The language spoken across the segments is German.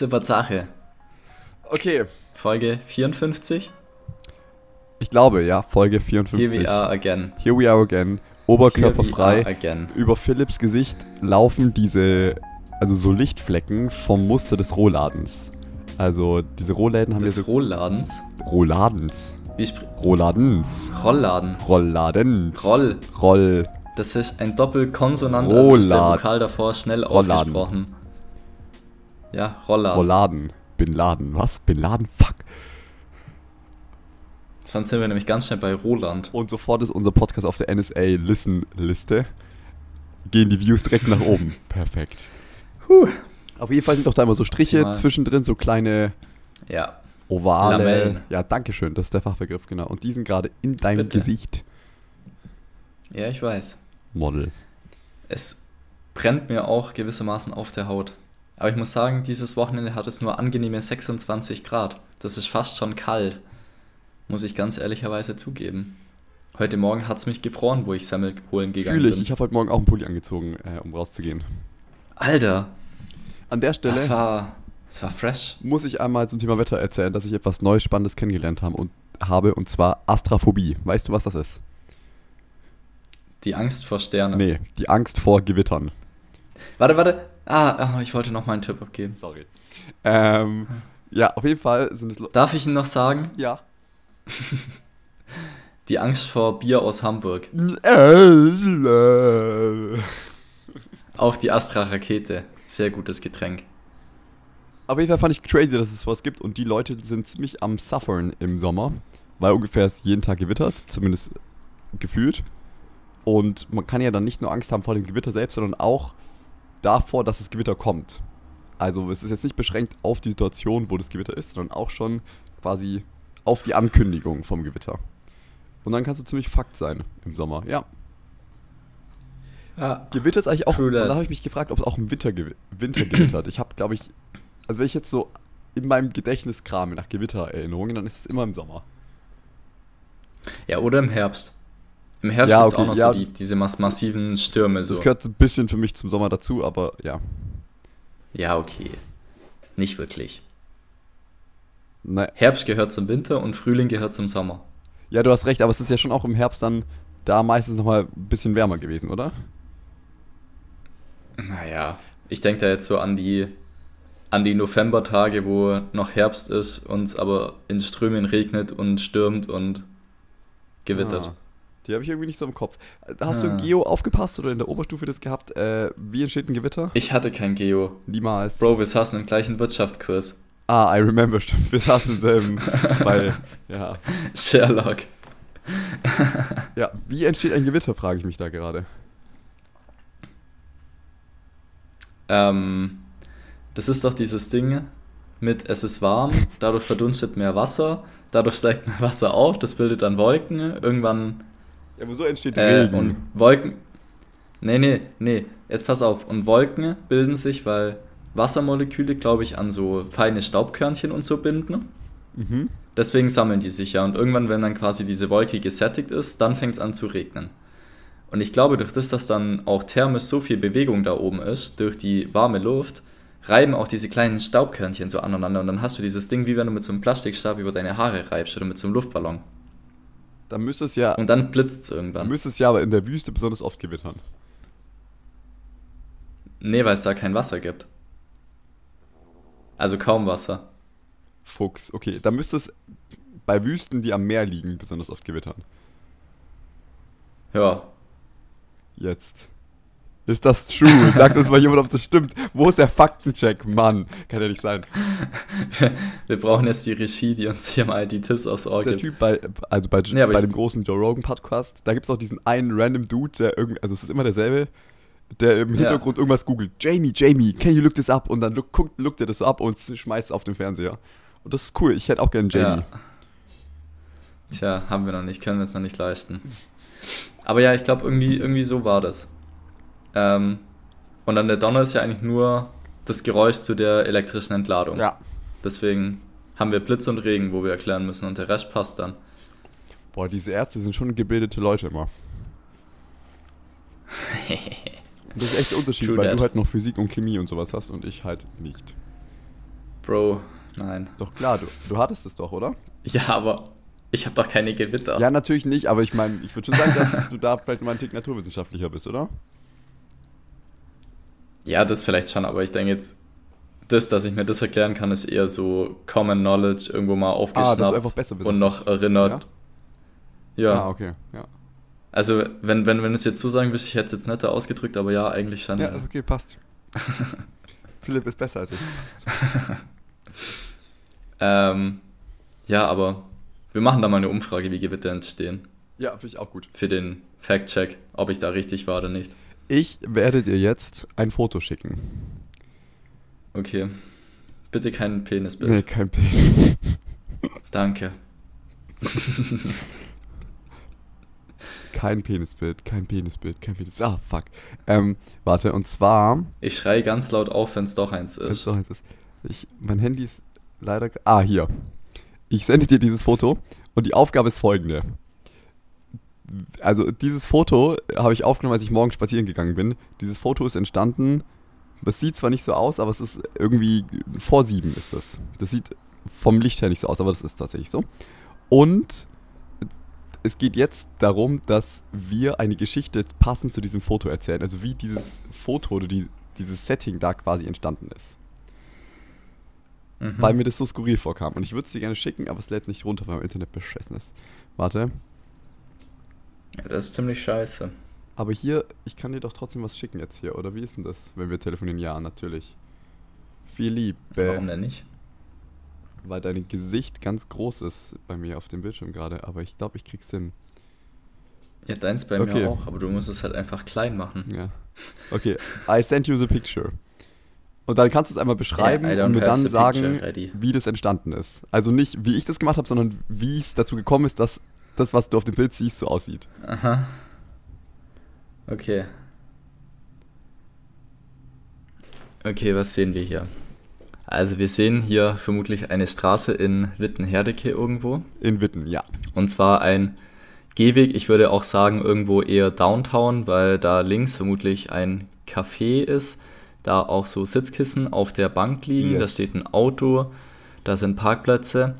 Super Sache. Okay. Folge 54. Ich glaube, ja, Folge 54. Here we are again. Here we are again. Oberkörperfrei. Are again. Über Philips Gesicht laufen diese, also so Lichtflecken vom Muster des Rohladens. Also diese Rohläden haben Des ja so Rohladens. Rohladens. Wie spr- Rohladens. Rollladen. Rolladens. Roll. Roll. Das ist ein Doppelkonsonant, also ist der Vokal davor schnell Rollladen. ausgesprochen. Ja, Rollladen. Rolladen. Bin Laden. Was? Bin Laden? Fuck. Sonst sind wir nämlich ganz schnell bei Roland. Und sofort ist unser Podcast auf der NSA-Listen-Liste. Gehen die Views direkt nach oben. Perfekt. Huh. Auf jeden Fall sind doch da immer so Striche Mal. zwischendrin, so kleine Ja. ovale. Lamellen. Ja, danke schön, das ist der Fachbegriff, genau. Und die sind gerade in deinem Bitte. Gesicht. Ja, ich weiß. Model. Es brennt mir auch gewissermaßen auf der Haut. Aber ich muss sagen, dieses Wochenende hat es nur angenehme 26 Grad. Das ist fast schon kalt. Muss ich ganz ehrlicherweise zugeben. Heute Morgen hat es mich gefroren, wo ich Semmel holen gegangen Fühle ich. bin. Ich habe heute Morgen auch einen Pulli angezogen, äh, um rauszugehen. Alter, An der Stelle das war, das war fresh. muss ich einmal zum Thema Wetter erzählen, dass ich etwas Neues, Spannendes kennengelernt habe und, habe, und zwar Astraphobie. Weißt du, was das ist? Die Angst vor Sternen. Nee, die Angst vor Gewittern. Warte, warte. Ah, ah, ich wollte noch mal einen Tipp abgeben. Sorry. Ähm, ja, auf jeden Fall sind es... Lo- Darf ich Ihnen noch sagen? Ja. Die Angst vor Bier aus Hamburg. Auch die Astra-Rakete. Sehr gutes Getränk. Auf jeden Fall fand ich crazy, dass es sowas gibt und die Leute sind ziemlich am Suffern im Sommer, weil ungefähr es jeden Tag gewittert, zumindest gefühlt. Und man kann ja dann nicht nur Angst haben vor dem Gewitter selbst, sondern auch davor, dass das Gewitter kommt. Also es ist jetzt nicht beschränkt auf die Situation, wo das Gewitter ist, sondern auch schon quasi auf die Ankündigung vom Gewitter. Und dann kannst du ziemlich fucked sein im Sommer. Ja, Ja. Gewitter ist eigentlich auch. Und da habe ich mich gefragt, ob es auch im Winter, Winter gewittert. Ich habe, glaube ich, also wenn ich jetzt so in meinem Gedächtnis krame nach Gewittererinnerungen, dann ist es immer im Sommer. Ja, oder im Herbst. Im Herbst Ja, gibt es okay, auch noch ja, so die, diese mass massiven Stürme. So. Das gehört ein bisschen für mich zum Sommer dazu, aber ja. Ja, okay. Nicht wirklich. Naja. Herbst gehört zum Winter und Frühling gehört zum Sommer. Ja, du hast recht, aber es ist ja schon auch im Herbst dann da meistens nochmal ein bisschen wärmer gewesen, oder? Naja, ich denke da jetzt so an die, an die Novembertage, wo noch Herbst ist und es aber in Strömen regnet und stürmt und gewittert. Ah, die habe ich irgendwie nicht so im Kopf. Hast du Ah. in Geo aufgepasst oder in der Oberstufe das gehabt? Äh, wie entsteht ein Gewitter? Ich hatte kein Geo. Niemals. Bro, wir saßen im gleichen Wirtschaftskurs. Ah, I remember, stimmt. Wir saßen im selben. weil, ja. Sherlock. Ja, wie entsteht ein Gewitter, frage ich mich da gerade. Ähm, das ist doch dieses Ding mit es ist warm, dadurch verdunstet mehr Wasser, dadurch steigt mehr Wasser auf, das bildet dann Wolken, irgendwann Ja, aber so entsteht äh, Regen. und Wolken. Nee, nee, nee, jetzt pass auf. Und Wolken bilden sich, weil Wassermoleküle, glaube ich, an so feine Staubkörnchen und so binden. mhm. Deswegen sammeln die sich ja. Und irgendwann, wenn dann quasi diese Wolke gesättigt ist, dann fängt es an zu regnen. Und ich glaube, durch das, dass dann auch thermisch so viel Bewegung da oben ist, durch die warme Luft, reiben auch diese kleinen Staubkörnchen so aneinander. Und dann hast du dieses Ding, wie wenn du mit so einem Plastikstab über deine Haare reibst oder mit so einem Luftballon. Dann müsste es ja, Und dann blitzt es dann irgendwann. müsste es ja aber in der Wüste besonders oft gewittern. Nee, weil es da kein Wasser gibt. Also kaum Wasser. Fuchs. Okay, dann müsste es bei Wüsten, die am Meer liegen, besonders oft gewittern. Ja. Jetzt. Ist das true? Sagt uns mal jemand, ob das stimmt. Wo ist der Faktencheck? Mann, kann ja nicht sein. Wir brauchen jetzt die Regie, die uns hier mal die Tipps aufs Ohr Der gibt. Typ bei, also bei, Nee, bei dem großen Joe Rogan Podcast, da gibt es auch diesen einen random Dude, der irgendwie, also es ist immer derselbe, der im Ja. Hintergrund irgendwas googelt. Jamie, Jamie, can you look this up? Und dann look, guckt, lookt er das so ab und schmeißt es auf den Fernseher. Und das ist cool. Ich hätte auch gerne Jamie. Ja. Tja, haben wir noch nicht, können wir uns noch nicht leisten. Aber ja, ich glaube, irgendwie, irgendwie so war das. Ähm, und dann der Donner ist ja eigentlich nur das Geräusch zu der elektrischen Entladung. Ja. Deswegen haben wir Blitz und Regen, wo wir erklären müssen und der Rest passt dann. Boah, diese Ärzte sind schon gebildete Leute immer. Und das ist echt der Unterschied, True weil that. du halt noch Physik und Chemie und sowas hast und ich halt nicht. Bro, nein. Doch klar, du, du hattest es doch, oder? Ja, aber ich habe doch keine Gewitter. Ja, natürlich nicht, aber ich meine, ich würde schon sagen, dass du da vielleicht mal ein Tick naturwissenschaftlicher bist, oder? Ja, das vielleicht schon, aber ich denke jetzt, das, dass ich mir das erklären kann, ist eher so Common Knowledge irgendwo mal aufgeschnappt Ah, besser bist. und noch erinnert. Ja. Ah, okay, ja. Also, wenn, wenn, wenn du es jetzt so sagen willst, ich hätte es jetzt netter ausgedrückt, aber ja, eigentlich schon. Ja, okay, passt. Philipp ist besser als ich. Ähm, ja, aber wir machen da mal eine Umfrage, wie Gewitter entstehen. Ja, finde ich auch gut. Für den Fact-Check, ob ich da richtig war oder nicht. Ich werde dir jetzt ein Foto schicken. Okay. Bitte kein Penisbild. Nee, kein Penis. Danke. Kein Penisbild, kein Penisbild, kein Penis. Ah, fuck. Ähm, warte, und zwar. Ich schreie ganz laut auf, wenn es doch eins Ist ist. doch jetzt das- Ich, mein Handy ist leider. Ah, hier. Ich sende dir dieses Foto und die Aufgabe ist folgende. Also, dieses Foto habe ich aufgenommen, als ich morgen spazieren gegangen bin. Dieses Foto ist entstanden. Das sieht zwar nicht so aus, aber es ist irgendwie vor sieben ist das. Das sieht vom Licht her nicht so aus, aber das ist tatsächlich so. Und es geht jetzt darum, dass wir eine Geschichte passend zu diesem Foto erzählen. Also wie dieses Foto oder die, dieses Setting da quasi entstanden ist. Mhm. Weil mir das so skurril vorkam. Und ich würde es dir gerne schicken, aber es lädt nicht runter, weil mein Internet beschissen ist. Warte. Das ist ziemlich scheiße. Aber hier, ich kann dir doch trotzdem was schicken jetzt hier. Oder wie ist denn das, wenn wir telefonieren? Ja, natürlich. Viel Liebe. Warum denn nicht? Weil dein Gesicht ganz groß ist bei mir auf dem Bildschirm gerade. Aber ich glaube, ich krieg's hin. Ja, deins bei Okay. mir auch, aber du musst es halt einfach klein machen. Ja. Okay, I sent you the picture. Und dann kannst du es einmal beschreiben Yeah, und mir dann sagen, ready. wie das entstanden ist. Also nicht, wie ich das gemacht habe, sondern wie es dazu gekommen ist, dass das, was du auf dem Bild siehst, so aussieht. Aha. Okay. Okay, was sehen wir hier? Also wir sehen hier vermutlich eine Straße in Wittenherdecke irgendwo. In Witten, ja. Und zwar ein Gehweg, ich würde auch sagen irgendwo eher Downtown, weil da links vermutlich ein Café ist, da auch so Sitzkissen auf der Bank liegen, da Yes. steht ein Auto, da sind Parkplätze.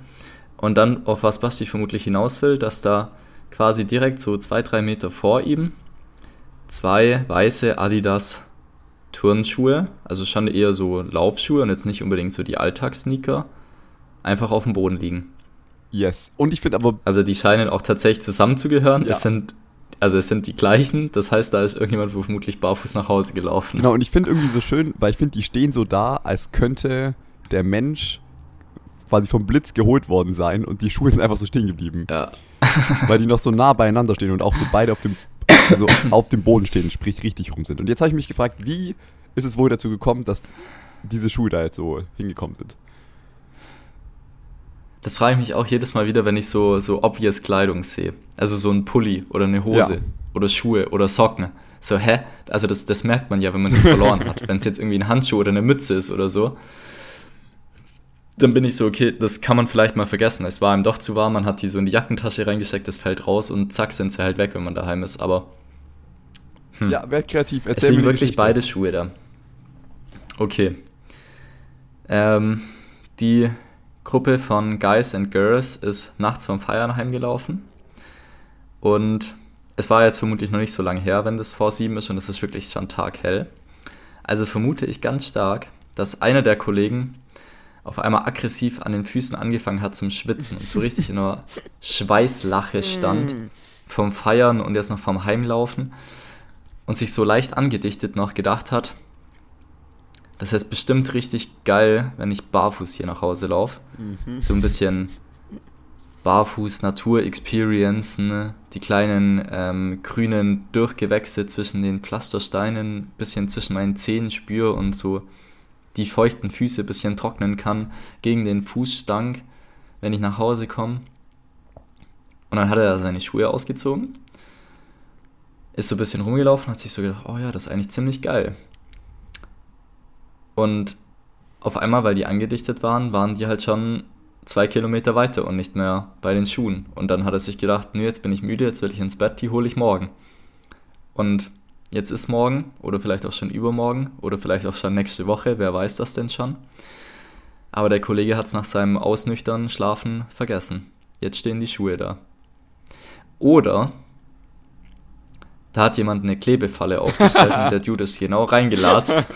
Und dann, auf was Basti vermutlich hinaus will, dass da quasi direkt so zwei, drei Meter vor ihm zwei weiße Adidas Turnschuhe, also schon eher so Laufschuhe und jetzt nicht unbedingt so die Alltagssneaker, einfach auf dem Boden liegen. Yes. Und ich finde aber, Also die scheinen auch tatsächlich zusammenzugehören. Ja. Es sind, also es sind die gleichen. Das heißt, da ist irgendjemand wohl vermutlich barfuß nach Hause gelaufen. genau, und ich finde irgendwie so schön, weil ich finde, die stehen so da, als könnte der Mensch quasi vom Blitz geholt worden sein und die Schuhe sind einfach so stehen geblieben. Ja. weil die noch so nah beieinander stehen und auch so beide auf dem, also auf dem Boden stehen, sprich richtig rum sind. Und jetzt habe ich mich gefragt, wie ist es wohl dazu gekommen, dass diese Schuhe da jetzt so hingekommen sind? Das frage ich mich auch jedes Mal wieder, wenn ich so, so obvious Kleidung sehe. Also so ein Pulli oder eine Hose Ja. oder Schuhe oder Socken. So, hä? Also das, das merkt man ja, wenn man die verloren hat. Wenn es jetzt irgendwie ein Handschuh oder eine Mütze ist oder so. Dann bin ich so, okay, das kann man vielleicht mal vergessen. Es war ihm doch zu warm, man hat die so in die Jackentasche reingesteckt, das fällt raus und zack sind sie halt weg, wenn man daheim ist. Aber Hm. Ja, werd kreativ, Es erzähl mir liegen die wirklich Geschichte. beide Schuhe da. Okay. Ähm, die Gruppe von Guys and Girls ist nachts vom Feiern heimgelaufen. Und es war jetzt vermutlich noch nicht so lange her, wenn das vor sieben ist und es ist wirklich schon taghell. Also vermute ich ganz stark, dass einer der Kollegen auf einmal aggressiv an den Füßen angefangen hat zum Schwitzen und so richtig in einer Schweißlache stand vom Feiern und jetzt noch vom Heimlaufen und sich so leicht angedichtet noch gedacht hat, das ist bestimmt richtig geil, wenn ich barfuß hier nach Hause laufe. Mhm. So ein bisschen barfuß Natur experiencen, die kleinen ähm, grünen Durchgewächse zwischen den Pflastersteinen, bisschen zwischen meinen Zehen spüre und so die feuchten Füße bisschen trocknen kann gegen den Fußstank, wenn ich nach Hause komme. Und dann hat er seine Schuhe ausgezogen, ist so ein bisschen rumgelaufen, hat sich so gedacht, oh ja, das ist eigentlich ziemlich geil. Und auf einmal, weil die angedichtet waren, waren die halt schon zwei Kilometer weiter und nicht mehr bei den Schuhen. Und dann hat er sich gedacht, nö, jetzt bin ich müde, jetzt will ich ins Bett, die hole ich morgen. Und jetzt ist morgen oder vielleicht auch schon übermorgen oder vielleicht auch schon nächste Woche, wer weiß das denn schon. Aber der Kollege hat es nach seinem Ausnüchtern Schlafen vergessen. Jetzt stehen die Schuhe da. Oder da hat jemand eine Klebefalle aufgestellt und der Dude ist genau reingelatscht.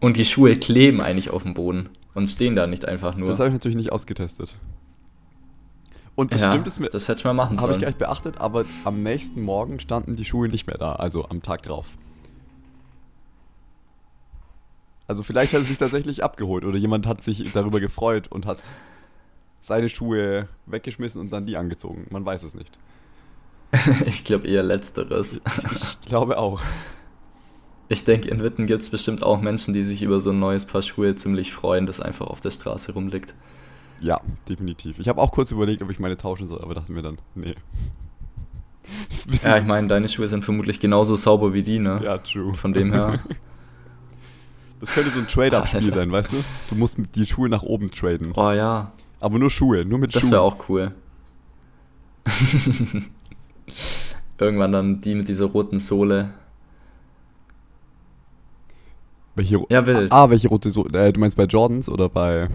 Und die Schuhe kleben eigentlich auf dem Boden und stehen da nicht einfach nur. Das habe ich natürlich nicht ausgetestet. Und das ja, stimmt, ist mir, das hätte ich mal machen habe ich sollen. gar nicht beachtet, aber am nächsten Morgen standen die Schuhe nicht mehr da, also am Tag drauf. Also vielleicht hat er sich tatsächlich abgeholt oder jemand hat sich darüber gefreut und hat seine Schuhe weggeschmissen und dann die angezogen. Man weiß es nicht. ich glaube eher letzteres. Ich glaube auch. Ich denke, in Witten gibt es bestimmt auch Menschen, die sich über so ein neues Paar Schuhe ziemlich freuen, das einfach auf der Straße rumliegt. Ja, definitiv. Ich habe auch kurz überlegt, ob ich meine tauschen soll, aber dachte mir dann, nee. Das Ja, ich meine, deine Schuhe sind vermutlich genauso sauber wie die, ne? ja, true. Von dem her. Das könnte so ein Trade-Up-Spiel sein, weißt du? Du musst die Schuhe nach oben traden. Oh ja, Aber nur Schuhe, nur mit das Schuhen. wäre auch cool. Irgendwann dann die mit dieser roten Sohle. Welche, Ja, wild. Ah, welche rote so äh, Du meinst bei Jordans oder bei.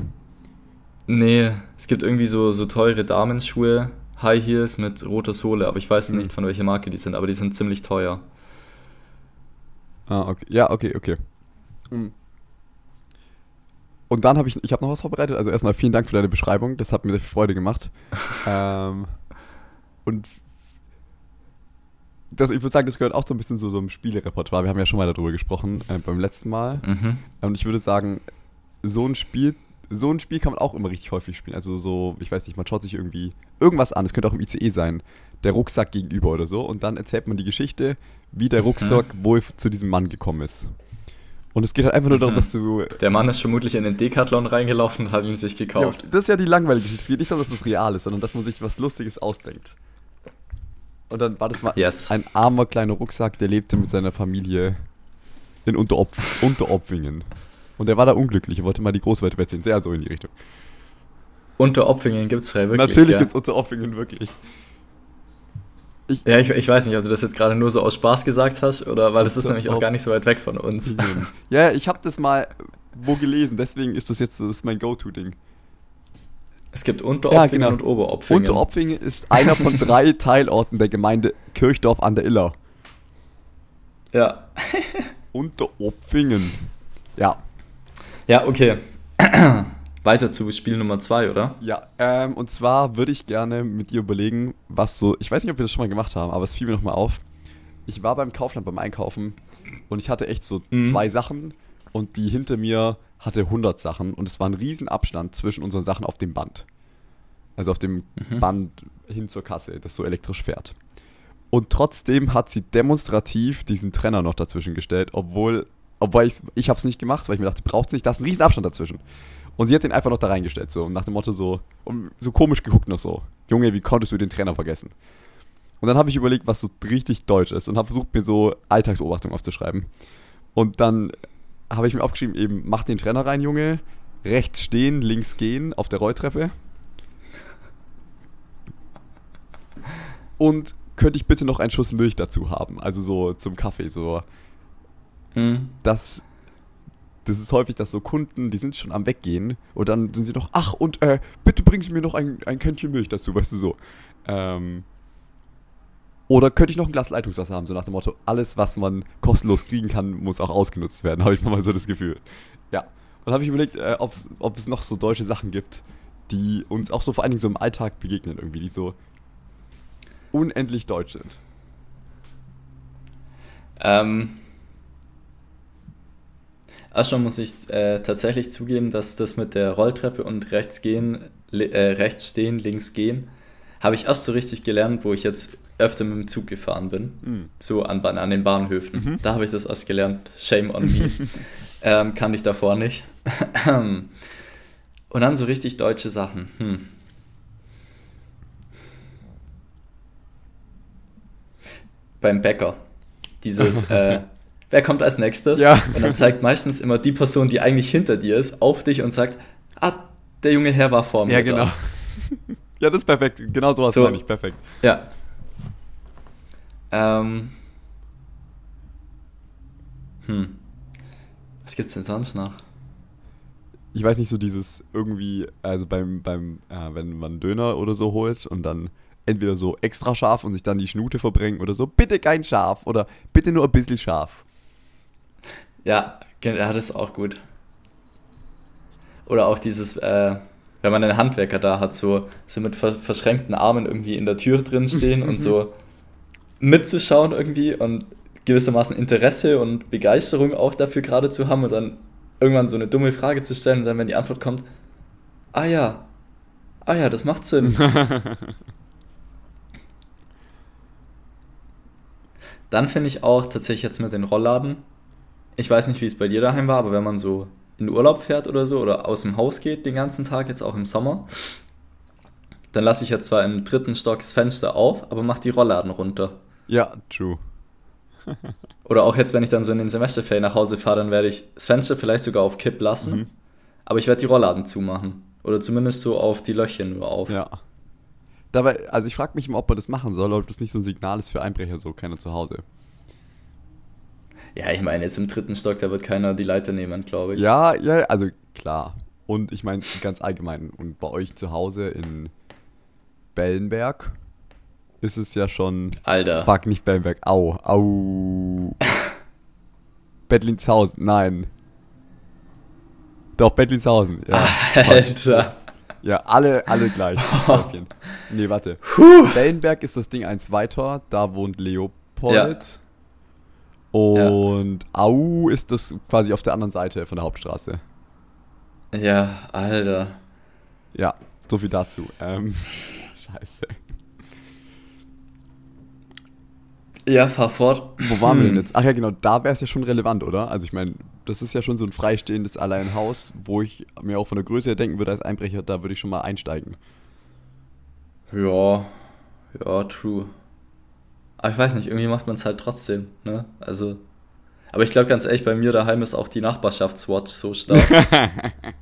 Nee, es gibt irgendwie so, so teure Damenschuhe, High Heels mit roter Sohle, aber ich weiß Mhm. nicht, von welcher Marke die sind, aber die sind ziemlich teuer. Ah, okay. Ja, okay, okay. Mhm. Und dann habe ich, ich habe noch was vorbereitet. Also erstmal vielen Dank für deine Beschreibung. Das hat mir sehr viel Freude gemacht. ähm, und das, ich würde sagen, das gehört auch so ein bisschen zu so einem Spielerepertoire. Wir haben ja schon mal darüber gesprochen äh, beim letzten Mal. Mhm. Und ich würde sagen, so ein Spiel, so ein Spiel kann man auch immer richtig häufig spielen. Also so, ich weiß nicht, man schaut sich irgendwie irgendwas an. Es könnte auch im ICE sein, der Rucksack gegenüber oder so. Und dann erzählt man die Geschichte, wie der Rucksack wohl zu diesem Mann gekommen ist. Und es geht halt einfach nur darum, Mhm. dass du. Der Mann ist vermutlich in den Decathlon reingelaufen und hat ihn sich Ja, gekauft. das ist ja die langweilige Geschichte. Es geht nicht darum, dass das real ist, sondern dass man sich was Lustiges ausdenkt. Und dann war das mal Yes. ein armer kleiner Rucksack, der lebte mit seiner Familie in Unteropf Unteropfingen. Und er war da unglücklich, er wollte mal die Großweite wechseln. Sehr so in die Richtung. Unter Opfingen gibt es frei wirklich. Natürlich gibt es Unteropfingen wirklich. Ja, ich, ich weiß nicht, ob du das jetzt gerade nur so aus Spaß gesagt hast oder weil das ist nämlich auch gar nicht so weit weg von uns. ja, ich habe das mal wo gelesen, deswegen ist das jetzt das ist mein Go-To-Ding. Es gibt Unteropfingen genau. und Oberopfingen. Unteropfingen ist einer von drei Teilorten der Gemeinde Kirchdorf an der Iller. Ja. Unteropfingen. Ja, Ja, okay. Weiter zu Spiel Nummer 2, oder? Ja, ähm, und zwar würde ich gerne mit dir überlegen, was so, ich weiß nicht, ob wir das schon mal gemacht haben, aber es fiel mir nochmal auf. Ich war beim Kaufland beim Einkaufen und ich hatte echt so Mhm. zwei Sachen und die hinter mir hatte 100 Sachen und es war ein riesen Abstand zwischen unseren Sachen auf dem Band. Also auf dem Mhm. Band hin zur Kasse, das so elektrisch fährt. Und trotzdem hat sie demonstrativ diesen Trenner noch dazwischen gestellt, obwohl, obwohl ich, ich es nicht gemacht, weil ich mir dachte, braucht es nicht, da ist ein riesen Abstand dazwischen. Und sie hat den einfach noch da reingestellt, so nach dem Motto so, so komisch geguckt noch so. Junge, wie konntest du den Trainer vergessen? Und dann habe ich überlegt, was so richtig deutsch ist und habe versucht, mir so Alltagsbeobachtung aufzuschreiben. Und dann habe ich mir aufgeschrieben, eben, mach den Trainer rein, Junge, rechts stehen, links gehen auf der Rolltreppe. Und könnte ich bitte noch einen Schuss Milch dazu haben? Also so zum Kaffee, so Mhm. das, das ist häufig, dass so Kunden, die sind schon am Weggehen und dann sind sie noch, ach und äh, bitte bringen Sie mir noch ein, ein Kännchen Milch dazu, weißt du so. Ähm, oder könnte ich noch ein Glas Leitungswasser haben, so nach dem Motto, alles, was man kostenlos kriegen kann, muss auch ausgenutzt werden, habe ich mal so das Gefühl. Ja. Und dann habe ich überlegt, äh, ob es noch so deutsche Sachen gibt, die uns auch so vor allen Dingen so im Alltag begegnen irgendwie, die so unendlich deutsch sind. Ähm, erstmal muss ich äh, tatsächlich zugeben, dass das mit der Rolltreppe und rechts gehen, äh, rechts stehen, links gehen, habe ich erst so richtig gelernt, wo ich jetzt öfter mit dem Zug gefahren bin. Mhm. So an, an den Bahnhöfen. Mhm. Da habe ich das erst gelernt. Shame on me. ähm, kann ich davor nicht. und dann so richtig deutsche Sachen. Hm. Beim Bäcker. Dieses, äh, wer kommt als nächstes? Ja. Und dann zeigt meistens immer die Person, die eigentlich hinter dir ist, auf dich und sagt, ah, der junge Herr war vor mir. Ja, da." genau. ja, das ist perfekt. Genau sowas So. meine ich. Perfekt. Ja. Ähm. Hm. Was gibt's denn sonst noch? ich weiß nicht, so dieses irgendwie, also beim, beim, äh, wenn man Döner oder so holt und dann entweder so extra scharf und sich dann die Schnute verbringen oder so, bitte kein scharf oder bitte nur ein bisschen scharf. Ja, ja, das ist auch gut. Oder auch dieses, äh, wenn man einen Handwerker da hat, so, so mit ver verschränkten Armen irgendwie in der Tür drin stehen und so mitzuschauen irgendwie und gewissermaßen Interesse und Begeisterung auch dafür gerade zu haben und dann irgendwann so eine dumme Frage zu stellen und dann, wenn die Antwort kommt, ah ja, ah ja, das macht Sinn. dann finde ich auch tatsächlich jetzt mit den Rollladen, ich weiß nicht, wie es bei dir daheim war, aber wenn man so in Urlaub fährt oder so oder aus dem Haus geht den ganzen Tag, jetzt auch im Sommer, dann lasse ich ja zwar im dritten Stock das Fenster auf, aber mach die Rollladen runter. Ja, true. oder auch jetzt, wenn ich dann so in den Semesterferien nach Hause fahre, dann werde ich das Fenster vielleicht sogar auf Kipp lassen, mhm. aber ich werde die Rollladen zumachen. Oder zumindest so auf die Löcher nur auf. Ja. Dabei, also ich frage mich immer, ob man das machen soll, ob das nicht so ein Signal ist für Einbrecher, so keiner zu Hause. Ja, ich meine, jetzt im dritten Stock, da wird keiner die Leiter nehmen, glaube ich. Ja, ja, also klar. Und ich meine, ganz allgemein. Und bei euch zu Hause in Bellenberg ist es ja schon. Alter. Fuck, nicht Bellenberg. Au, au. Bettlinshausen, nein. Doch, Bettlinshausen, ja. Alter. Ja, alle, alle gleich. Oh. Nee, warte. Puh. Bellenberg ist das Ding eins weiter, da wohnt Leopold. Ja. Und ja. Au ist das quasi auf der anderen Seite von der Hauptstraße. Ja, Alter. Ja, so viel dazu. Ähm, scheiße. Ja, fahr fort. Wo waren hm. wir denn jetzt? Ach ja, genau, da wäre es ja schon relevant, oder? Also ich meine, das ist ja schon so ein freistehendes Alleinhaus, wo ich mir auch von der Größe her denken würde als Einbrecher, da würde ich schon mal einsteigen. Ja, ja, true. Aber ich weiß nicht, irgendwie macht man es halt trotzdem, ne? Also. Aber ich glaube ganz ehrlich, bei mir daheim ist auch die Nachbarschaftswatch so stark.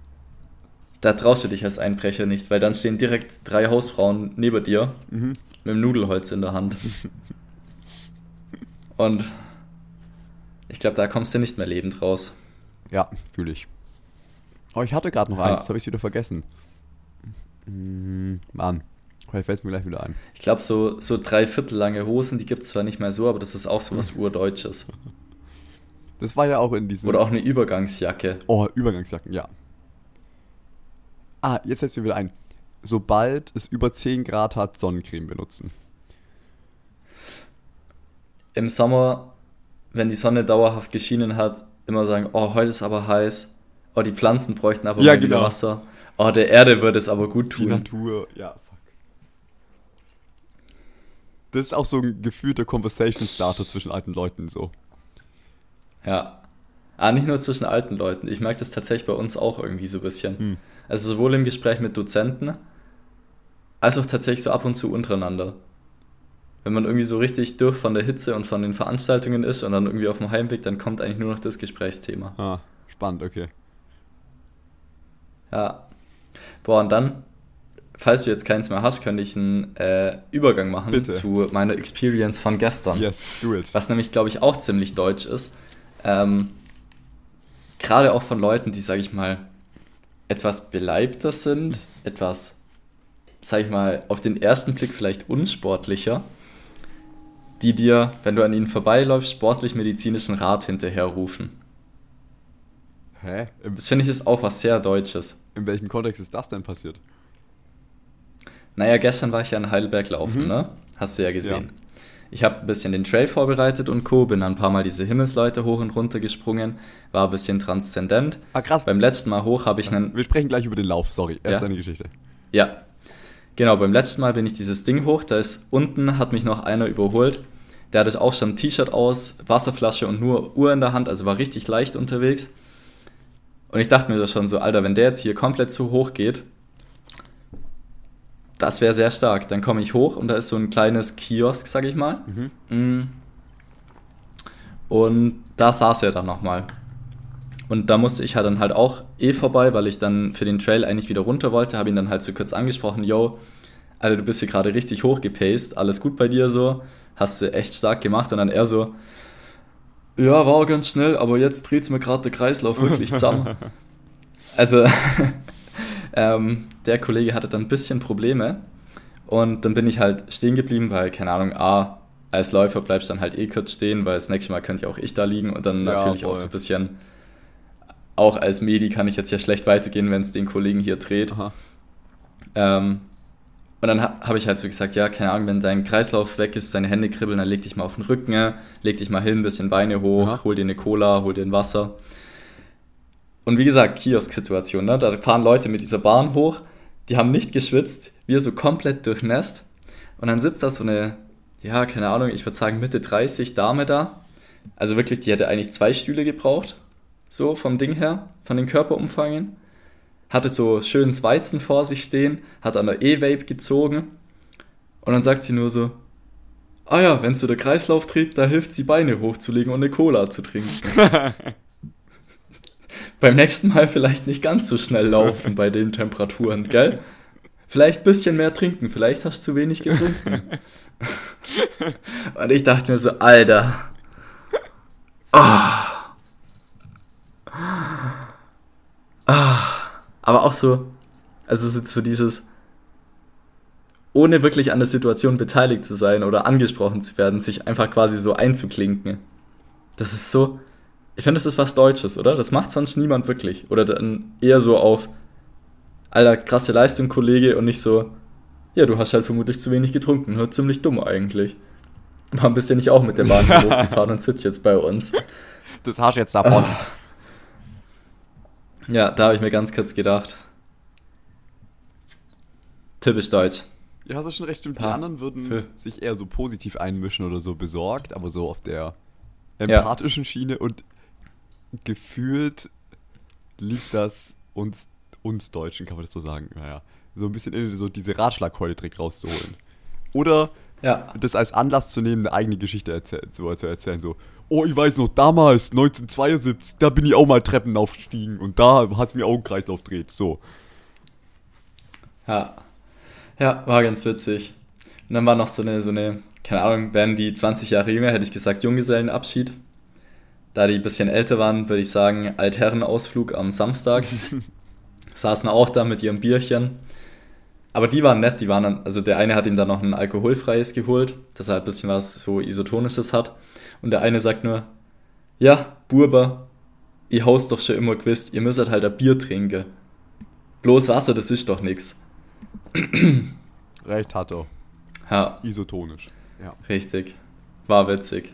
da traust du dich als Einbrecher nicht, weil dann stehen direkt drei Hausfrauen neben dir mhm. mit dem Nudelholz in der Hand. Und ich glaube, da kommst du nicht mehr lebend raus. Ja, fühle ich. Oh, ich hatte gerade noch ja. eins, habe ich wieder vergessen. Hm, Mann. Vielleicht fällt es mir gleich wieder ein. Ich glaube, so, so drei Viertel lange Hosen, die gibt es zwar nicht mehr so, aber das ist auch so was Urdeutsches. Das war ja auch in diesem. Oder auch eine Übergangsjacke. Oh, Übergangsjacken, ja. Ah, jetzt fällt mir wieder ein. Sobald es über 10 Grad hat, Sonnencreme benutzen. Im Sommer, wenn die Sonne dauerhaft geschienen hat, immer sagen, oh, heute ist aber heiß. Oh, die Pflanzen bräuchten aber ja, genau. Wasser. Oh, der Erde würde es aber gut tun. Die Natur, ja, das ist auch so ein gefühlter Conversation Starter zwischen alten Leuten so. Ja. Ah, nicht nur zwischen alten Leuten. Ich merke das tatsächlich bei uns auch irgendwie so ein bisschen. Hm. Also sowohl im Gespräch mit Dozenten, als auch tatsächlich so ab und zu untereinander. Wenn man irgendwie so richtig durch von der Hitze und von den Veranstaltungen ist und dann irgendwie auf dem Heimweg, dann kommt eigentlich nur noch das Gesprächsthema. Ah, spannend, okay. Ja. Boah, und dann falls du jetzt keins mehr hast, könnte ich einen äh, Übergang machen Bitte. zu meiner Experience von gestern. Yes, do it. Was nämlich, glaube ich, auch ziemlich deutsch ist. Ähm, Gerade auch von Leuten, die, sage ich mal, etwas beleibter sind, etwas, sage ich mal, auf den ersten Blick vielleicht unsportlicher, die dir, wenn du an ihnen vorbeiläufst, sportlich-medizinischen Rat hinterherrufen. Hä? Im das finde ich ist auch was sehr Deutsches. In welchem Kontext ist das denn passiert? Naja, gestern war ich ja in Heidelberg laufen, mhm. ne? Hast du ja gesehen. Ja. Ich habe ein bisschen den Trail vorbereitet und Co. Bin ein paar Mal diese Himmelsleute hoch und runter gesprungen. War ein bisschen transzendent. Ah, krass. Beim letzten Mal hoch habe ich einen. Wir sprechen gleich über den Lauf, sorry. Erst ja? deine Geschichte. Ja. Genau, beim letzten Mal bin ich dieses Ding hoch. Da ist unten, hat mich noch einer überholt. Der hatte auch schon ein T-Shirt aus, Wasserflasche und nur Uhr in der Hand, also war richtig leicht unterwegs. Und ich dachte mir das schon so, Alter, wenn der jetzt hier komplett zu hoch geht, das wäre sehr stark. Dann komme ich hoch und da ist so ein kleines Kiosk, sag ich mal. Mhm. Mm. Und da saß er dann nochmal. Und da musste ich halt dann halt auch eh vorbei, weil ich dann für den Trail eigentlich wieder runter wollte. Habe ihn dann halt so kurz angesprochen: Yo, Alter, du bist hier gerade richtig hoch gepaced. Alles gut bei dir so. Hast du echt stark gemacht. Und dann er so: Ja, war auch ganz schnell, aber jetzt dreht es mir gerade der Kreislauf wirklich zusammen. Also, ähm, der Kollege hatte dann ein bisschen Probleme und dann bin ich halt stehen geblieben, weil, keine Ahnung, A, als Läufer bleibst du dann halt eh kurz stehen, weil das nächste Mal könnte ja auch ich da liegen und dann Ja, natürlich voll. auch so ein bisschen, auch als Medi kann ich jetzt ja schlecht weitergehen, wenn es den Kollegen hier dreht. Aha. Ähm, und dann ha habe ich halt so gesagt, ja, keine Ahnung, wenn dein Kreislauf weg ist, deine Hände kribbeln, dann leg dich mal auf den Rücken, leg dich mal hin, ein bisschen Beine hoch, Ja. hol dir eine Cola, hol dir ein Wasser. Und wie gesagt, Kiosk-Situation, ne? da fahren Leute mit dieser Bahn hoch, die haben nicht geschwitzt, wir so komplett durchnässt. Und dann sitzt da so eine, ja, keine Ahnung, ich würde sagen Mitte 30 Dame da. Also wirklich, die hätte eigentlich zwei Stühle gebraucht, so vom Ding her, von den Körperumfangen hatte so schönes Weizen vor sich stehen, hat an der E-Vape gezogen und dann sagt sie nur so, ah ja, wenn so der Kreislauf dreht, da hilft sie Beine hochzulegen und eine Cola zu trinken. Beim nächsten Mal vielleicht nicht ganz so schnell laufen bei den Temperaturen, gell? Vielleicht ein bisschen mehr trinken, vielleicht hast du zu wenig getrunken. und ich dachte mir so, Alter. Aber auch so, also so, so dieses, ohne wirklich an der Situation beteiligt zu sein oder angesprochen zu werden, sich einfach quasi so einzuklinken. Das ist so, ich finde, das ist was Deutsches, oder? Das macht sonst niemand wirklich. Oder dann eher so auf, alter, krasse Leistung, Kollege, und nicht so, ja, du hast halt vermutlich zu wenig getrunken. Hört ziemlich dumm eigentlich. Warum bist du nicht auch mit der Bahn hier hochgefahren und sitzt jetzt bei uns? Das hast du jetzt davon. Ja, da habe ich mir ganz kurz gedacht. Typisch deutsch. Ja, hast du schon recht, stimmt. Die anderen würden Für- sich eher so positiv einmischen oder so besorgt, aber so auf der Ja. empathischen Schiene und gefühlt liegt das uns, uns Deutschen, kann man das so sagen, naja, so ein bisschen in so diese Ratschlagkeule direkt rauszuholen. Oder Ja. das als Anlass zu nehmen, eine eigene Geschichte erzähl zu, zu erzählen, so, oh, ich weiß noch, damals, 1972, da bin ich auch mal Treppen aufgestiegen und da hat es mir auch einen Kreislauf dreht, so. Ja. Ja, war ganz witzig. Und dann war noch so eine, so eine, keine Ahnung, wären die 20 Jahre jünger, hätte ich gesagt Junggesellenabschied. Da die ein bisschen älter waren, würde ich sagen Altherrenausflug am Samstag. Saßen auch da mit ihrem Bierchen. Aber die waren nett, die waren dann, also der eine hat ihm dann noch ein alkoholfreies geholt, dass er halt ein bisschen was so Isotonisches hat. Und der eine sagt nur, ja, Burber, ihr haust doch schon immer gewusst, ihr müsst halt ein Bier trinken. Bloß Wasser, das ist doch nix. Recht hat er. Ja, Isotonisch. Ja. richtig. War witzig.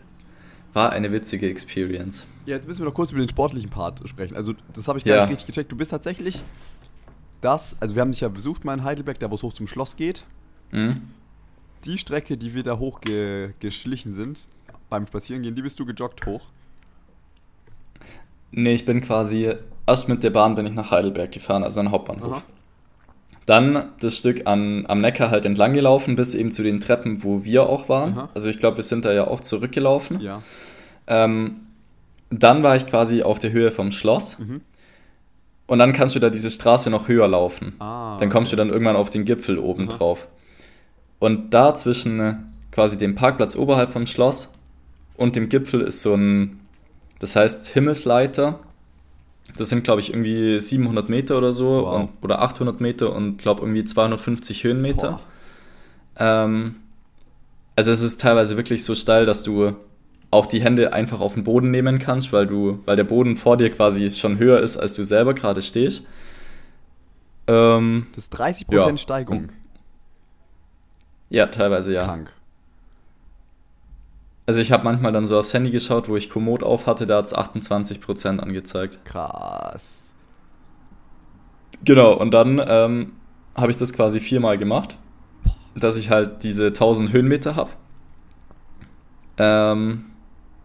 War eine witzige Experience. Ja, jetzt müssen wir noch kurz über den sportlichen Part sprechen. Also, das habe ich gar Ja. nicht richtig gecheckt. Du bist tatsächlich das, also wir haben dich ja besucht mal in Heidelberg, da wo es hoch zum Schloss geht. Mhm. Die Strecke, die wir da hochgeschlichen sind, beim Spazierengehen, die bist du gejoggt hoch. Nee, ich bin quasi, erst mit der Bahn bin ich nach Heidelberg gefahren, also an Hauptbahnhof. Aha. Dann das Stück an, am Neckar halt entlang gelaufen, bis eben zu den Treppen, wo wir auch waren. Aha. Also ich glaube, wir sind da ja auch zurückgelaufen. Ja. Ähm, dann war ich quasi auf der Höhe vom Schloss. Mhm. Und dann kannst du da diese Straße noch höher laufen. Ah. Dann kommst du dann irgendwann auf den Gipfel oben Aha. drauf. Und da zwischen äh, quasi dem Parkplatz oberhalb vom Schloss und dem Gipfel ist so ein, das heißt Himmelsleiter. Das sind, glaube ich, irgendwie 700 Meter oder so Wow. und, oder 800 Meter und glaube irgendwie 250 Höhenmeter. Ähm, also es ist teilweise wirklich so steil, dass du auch die Hände einfach auf den Boden nehmen kannst, weil du, weil der Boden vor dir quasi schon höher ist, als du selber gerade stehst. Ähm, Das ist 30% Ja. Steigung. ja, teilweise ja. Krank. Also ich habe manchmal dann so aufs Handy geschaut, wo ich Komoot auf hatte, da hat es 28% angezeigt. Krass. Genau, und dann ähm, habe ich das quasi viermal gemacht, dass ich halt diese 1000 Höhenmeter habe. Ähm,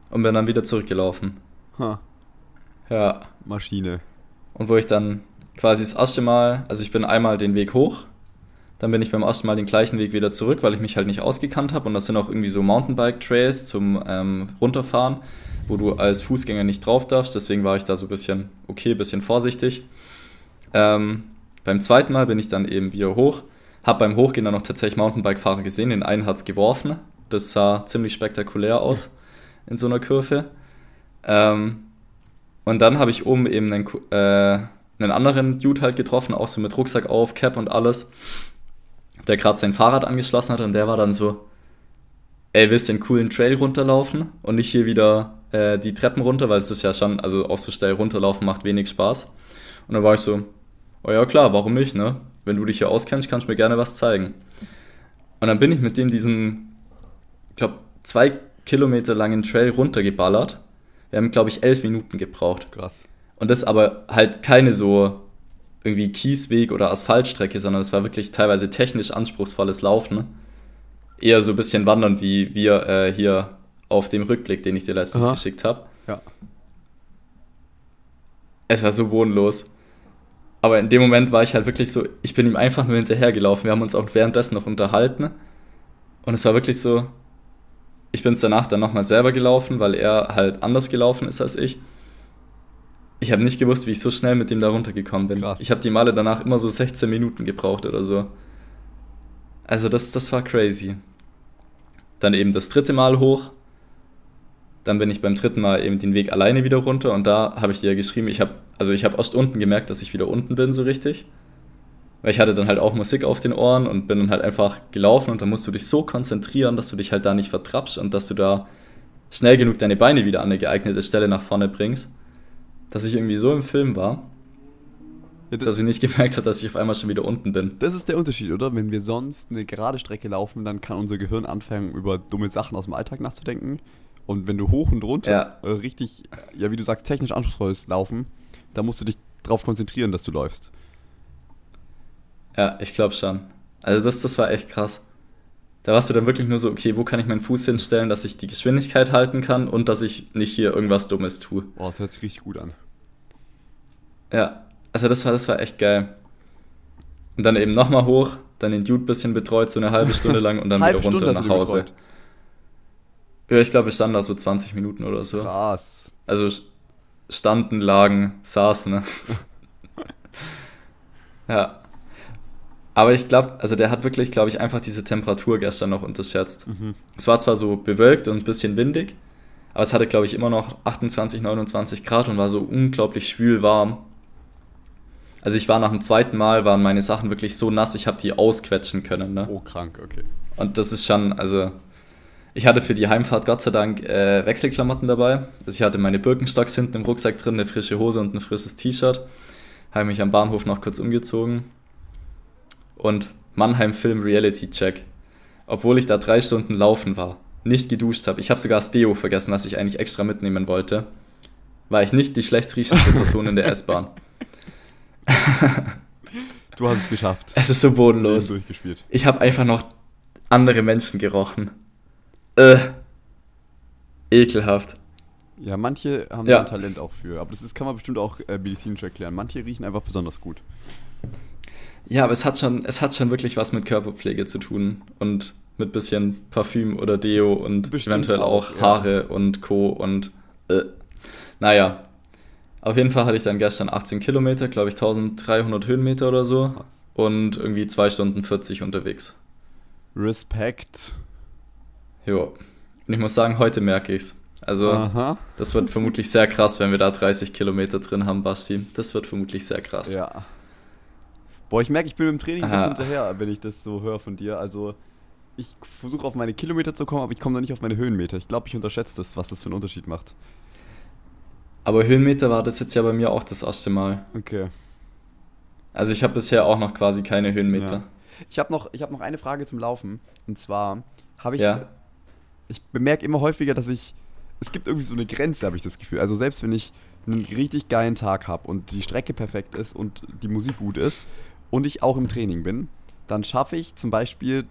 und bin dann wieder zurückgelaufen. Ha. Ja. Maschine. Und wo ich dann quasi das erste Mal, also ich bin einmal den Weg hoch, dann bin ich beim ersten Mal den gleichen Weg wieder zurück, weil ich mich halt nicht ausgekannt habe. Und das sind auch irgendwie so Mountainbike-Trails zum ähm, Runterfahren, wo du als Fußgänger nicht drauf darfst. Deswegen war ich da so ein bisschen, okay, bisschen vorsichtig. Ähm, beim zweiten Mal bin ich dann eben wieder hoch, habe beim Hochgehen dann noch tatsächlich Mountainbike-Fahrer gesehen, den einen hat es geworfen. Das sah ziemlich spektakulär aus in so einer Kurve. Ähm, und dann habe ich oben eben einen, äh, einen anderen Dude halt getroffen, auch so mit Rucksack auf, Cap und alles, der gerade sein Fahrrad angeschlossen hat und der war dann so, ey, willst du den coolen Trail runterlaufen und nicht hier wieder äh, die Treppen runter, weil es ist ja schon, also auch so steil runterlaufen macht wenig Spaß. Und dann war ich so, oh ja klar, warum nicht, ne? Wenn du dich hier auskennst, kannst du mir gerne was zeigen. Und dann bin ich mit dem diesen, ich glaube, zwei Kilometer langen Trail runtergeballert. Wir haben, glaube ich, elf Minuten gebraucht. Krass. Und das aber halt keine so irgendwie Kiesweg oder Asphaltstrecke, sondern es war wirklich teilweise technisch anspruchsvolles Laufen. Eher so ein bisschen wandern, wie wir äh, hier auf dem Rückblick, den ich dir letztens Aha. geschickt habe. Ja. Es war so bodenlos. Aber in dem Moment war ich halt wirklich so, ich bin ihm einfach nur hinterhergelaufen. Wir haben uns auch währenddessen noch unterhalten. Und es war wirklich so, ich bin es danach dann nochmal selber gelaufen, weil er halt anders gelaufen ist als ich. Ich habe nicht gewusst, wie ich so schnell mit dem da runtergekommen bin. Krass. Ich habe die Male danach immer so 16 Minuten gebraucht oder so. Also das, das war crazy. Dann eben das dritte Mal hoch. Dann bin ich beim dritten Mal eben den Weg alleine wieder runter und da habe ich dir ja geschrieben, ich habe, also ich habe erst unten gemerkt, dass ich wieder unten bin, so richtig. Weil ich hatte dann halt auch Musik auf den Ohren und bin dann halt einfach gelaufen und dann musst du dich so konzentrieren, dass du dich halt da nicht vertrappst und dass du da schnell genug deine Beine wieder an eine geeignete Stelle nach vorne bringst, dass ich irgendwie so im Film war, Ja, dass ich nicht gemerkt habe, dass ich auf einmal schon wieder unten bin. Das ist der Unterschied, oder? Wenn wir sonst eine gerade Strecke laufen, dann kann unser Gehirn anfangen, über dumme Sachen aus dem Alltag nachzudenken. Und wenn du hoch und runter Ja. äh, richtig, ja, wie du sagst, technisch anspruchsvolles Laufen, da musst du dich darauf konzentrieren, dass du läufst. Ja, ich glaube schon. Also das, das war echt krass. Da warst du dann wirklich nur so, okay, wo kann ich meinen Fuß hinstellen, dass ich die Geschwindigkeit halten kann und dass ich nicht hier irgendwas Dummes tue. Boah, das hört sich richtig gut an. Ja, also das war, das war echt geil. Und dann eben nochmal hoch, dann den Dude ein bisschen betreut, so eine halbe Stunde lang und dann wieder runter Stunde nach Hause. betreut. Ja, ich glaube, wir standen da so 20 Minuten oder so. Krass. Also standen, lagen, saßen. Ne? ja. Aber ich glaube, also der hat wirklich, glaube ich, einfach diese Temperatur gestern noch unterschätzt. Mhm. Es war zwar so bewölkt und ein bisschen windig, aber es hatte, glaube ich, immer noch 28, 29 Grad und war so unglaublich schwül warm. Also ich war nach dem zweiten Mal, waren meine Sachen wirklich so nass, ich habe die ausquetschen können. Ne? Oh, krank, okay. Und das ist schon, also ich hatte für die Heimfahrt Gott sei Dank äh, Wechselklamotten dabei. Also ich hatte meine Birkenstocks hinten im Rucksack drin, eine frische Hose und ein frisches T-Shirt. Habe mich am Bahnhof noch kurz umgezogen. Und Mannheim Film Reality Check. Obwohl ich da drei Stunden laufen war, nicht geduscht habe. Ich habe sogar das Deo vergessen, was ich eigentlich extra mitnehmen wollte. War ich nicht die schlecht riechende Person in der S-Bahn. Du hast es geschafft. Es ist so bodenlos. Durchgespielt. Ich habe einfach noch andere Menschen gerochen. Äh. Ekelhaft. Ja, manche haben Ja. da ein Talent auch für. Aber das ist, kann man bestimmt auch äh, medizinisch erklären. Manche riechen einfach besonders gut. Ja, aber es hat schon, es hat schon wirklich was mit Körperpflege zu tun und mit bisschen Parfüm oder Deo und Bestimmt eventuell auch, auch, ja. Haare und Co. und äh. naja. Auf jeden Fall hatte ich dann gestern 18 Kilometer, glaube ich 1300 Höhenmeter oder so Krass. und irgendwie 2 Stunden 40 unterwegs. Respekt. Jo. Und ich muss sagen, heute merke ich's. Also, Aha. das wird vermutlich sehr krass, wenn wir da 30 Kilometer drin haben, Basti. Das wird vermutlich sehr krass. Ja. Boah, ich merke, ich bin mit dem Training ein bisschen hinterher, wenn ich das so höre von dir. Also, ich versuche auf meine Kilometer zu kommen, aber ich komme noch nicht auf meine Höhenmeter. Ich glaube, ich unterschätze das, was das für einen Unterschied macht. Aber Höhenmeter war das jetzt ja bei mir auch das erste Mal. Okay. Also ich habe bisher auch noch quasi keine Höhenmeter. Ja. Ich habe noch, ich hab noch eine Frage zum Laufen. Und zwar habe ich. Ja. Ich bemerke immer häufiger, dass ich. Es gibt irgendwie so eine Grenze, habe ich das Gefühl. Also, selbst wenn ich einen richtig geilen Tag habe und die Strecke perfekt ist und die Musik gut ist und ich auch im Training bin, dann schaffe ich zum Beispiel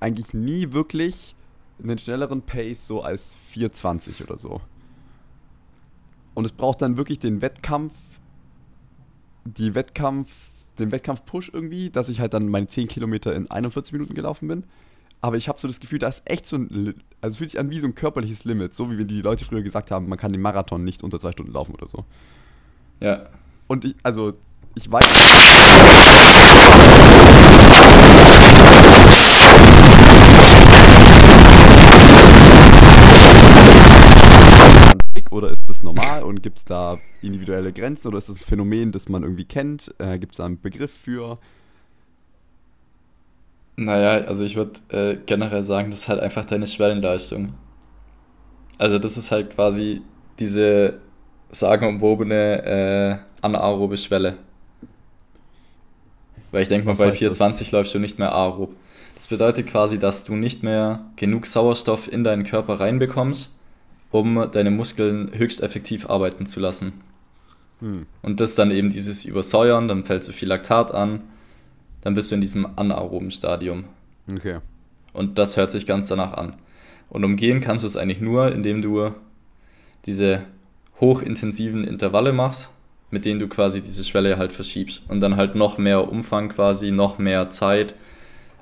eigentlich nie wirklich einen schnelleren Pace so als 420 oder so. Und es braucht dann wirklich den Wettkampf, die Wettkampf, den Wettkampf-Push irgendwie, dass ich halt dann meine 10 Kilometer in 41 Minuten gelaufen bin. Aber ich habe so das Gefühl, da ist echt so ein, also es fühlt sich an wie so ein körperliches Limit, so wie die Leute früher gesagt haben, man kann den Marathon nicht unter zwei Stunden laufen oder so. Ja. Und ich, also, ich weiß. Oder ist das normal und gibt es da individuelle Grenzen oder ist das ein Phänomen, das man irgendwie kennt? Äh, gibt es da einen Begriff für? Naja, also ich würde äh, generell sagen, das ist halt einfach deine Schwellenleistung. Also das ist halt quasi diese sagenumwobene äh, anaerobe Schwelle. Weil ich denke mal, bei 420 das? läufst du nicht mehr aerob. Das bedeutet quasi, dass du nicht mehr genug Sauerstoff in deinen Körper reinbekommst, um deine Muskeln höchst effektiv arbeiten zu lassen. Hm. Und das dann eben dieses Übersäuern, dann fällt so viel Laktat an, dann bist du in diesem anaeroben Stadium. Okay. Und das hört sich ganz danach an. Und umgehen kannst du es eigentlich nur, indem du diese hochintensiven Intervalle machst, mit denen du quasi diese Schwelle halt verschiebst. Und dann halt noch mehr Umfang quasi, noch mehr Zeit.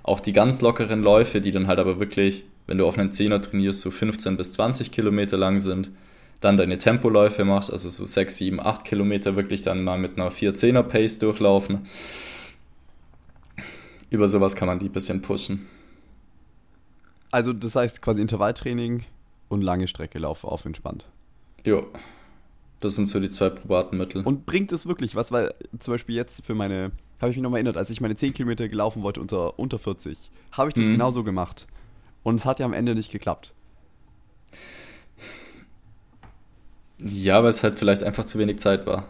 Auch die ganz lockeren Läufe, die dann halt aber wirklich, wenn du auf einen Zehner trainierst, so 15 bis 20 Kilometer lang sind. Dann deine Tempoläufe machst, also so 6, 7, 8 Kilometer wirklich dann mal mit einer 4-10er Pace durchlaufen. Über sowas kann man die ein bisschen pushen. Also das heißt quasi Intervalltraining und lange Strecke laufe auf entspannt. Jo. Das sind so die zwei probaten Mittel. Und bringt es wirklich was? Weil zum Beispiel jetzt für meine, habe ich mich nochmal erinnert, als ich meine 10 Kilometer gelaufen wollte unter, unter 40, habe ich das mhm. genauso gemacht. Und es hat ja am Ende nicht geklappt. Ja, weil es halt vielleicht einfach zu wenig Zeit war.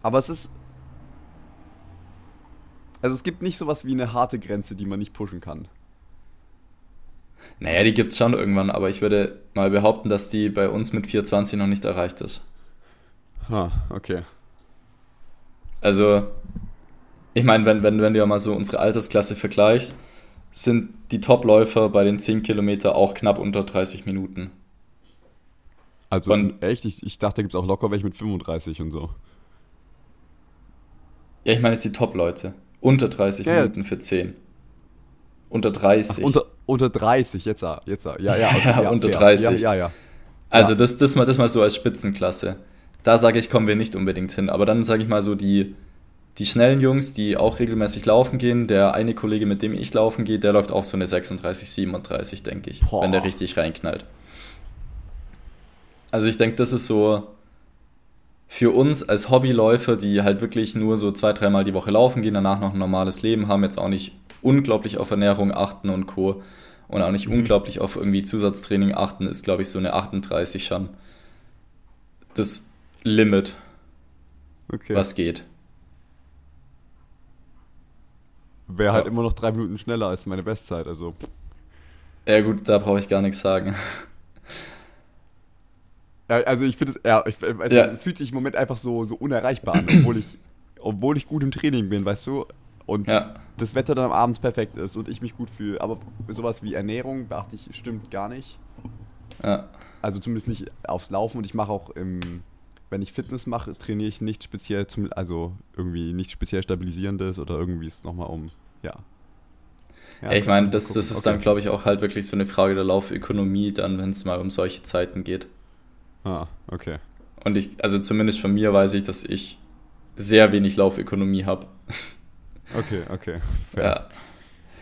Aber es ist. Also es gibt nicht sowas wie eine harte Grenze, die man nicht pushen kann. Naja, die gibt es schon irgendwann, aber ich würde mal behaupten, dass die bei uns mit 420 noch nicht erreicht ist. Ha, okay. Also, ich meine, wenn, wenn, wenn du ja mal so unsere Altersklasse vergleichst, sind die Topläufer bei den 10 Kilometer auch knapp unter 30 Minuten. Also und, echt? Ich, ich dachte, da gibt es auch locker welche mit 35 und so. Ja, ich meine jetzt die Top-Leute. Unter 30 ja, Minuten für 10. Unter 30. Ach, unter, unter 30, jetzt, jetzt, ja, ja, ja, okay, ja unter fair. 30. Ja, ja, ja. Also das, das, mal, das mal so als Spitzenklasse. Da sage ich, kommen wir nicht unbedingt hin. Aber dann sage ich mal so die, die schnellen Jungs, die auch regelmäßig laufen gehen. Der eine Kollege, mit dem ich laufen gehe, der läuft auch so eine 36, 37, denke ich, Boah. wenn der richtig reinknallt. Also ich denke, das ist so für uns als Hobbyläufer, die halt wirklich nur so zwei, dreimal die Woche laufen gehen, danach noch ein normales Leben haben, jetzt auch nicht unglaublich auf Ernährung achten und Co. Und auch nicht mhm. unglaublich auf irgendwie Zusatztraining achten, ist, glaube ich, so eine 38 schon das Limit, okay. was geht. Wäre halt ja. immer noch drei Minuten schneller als meine Bestzeit, also. Ja, gut, da brauche ich gar nichts sagen. Ja, also ich finde es, ja, ich, also ja. es fühlt sich im Moment einfach so, so unerreichbar an, obwohl ich, obwohl ich gut im Training bin, weißt du? und ja. das Wetter dann abends perfekt ist und ich mich gut fühle. Aber sowas wie Ernährung beachte ich, stimmt gar nicht. Ja. Also zumindest nicht aufs Laufen und ich mache auch im, wenn ich Fitness mache, trainiere ich nicht speziell zum, also irgendwie nicht speziell stabilisierendes oder irgendwie ist nochmal um, ja. Ja, ich meine, das, das ist okay. dann, glaube ich, auch halt wirklich so eine Frage der Laufökonomie, dann, wenn es mal um solche Zeiten geht. Ah, okay. Und ich, also zumindest von mir weiß ich, dass ich sehr wenig Laufökonomie habe. Okay, okay. Fair. Ja.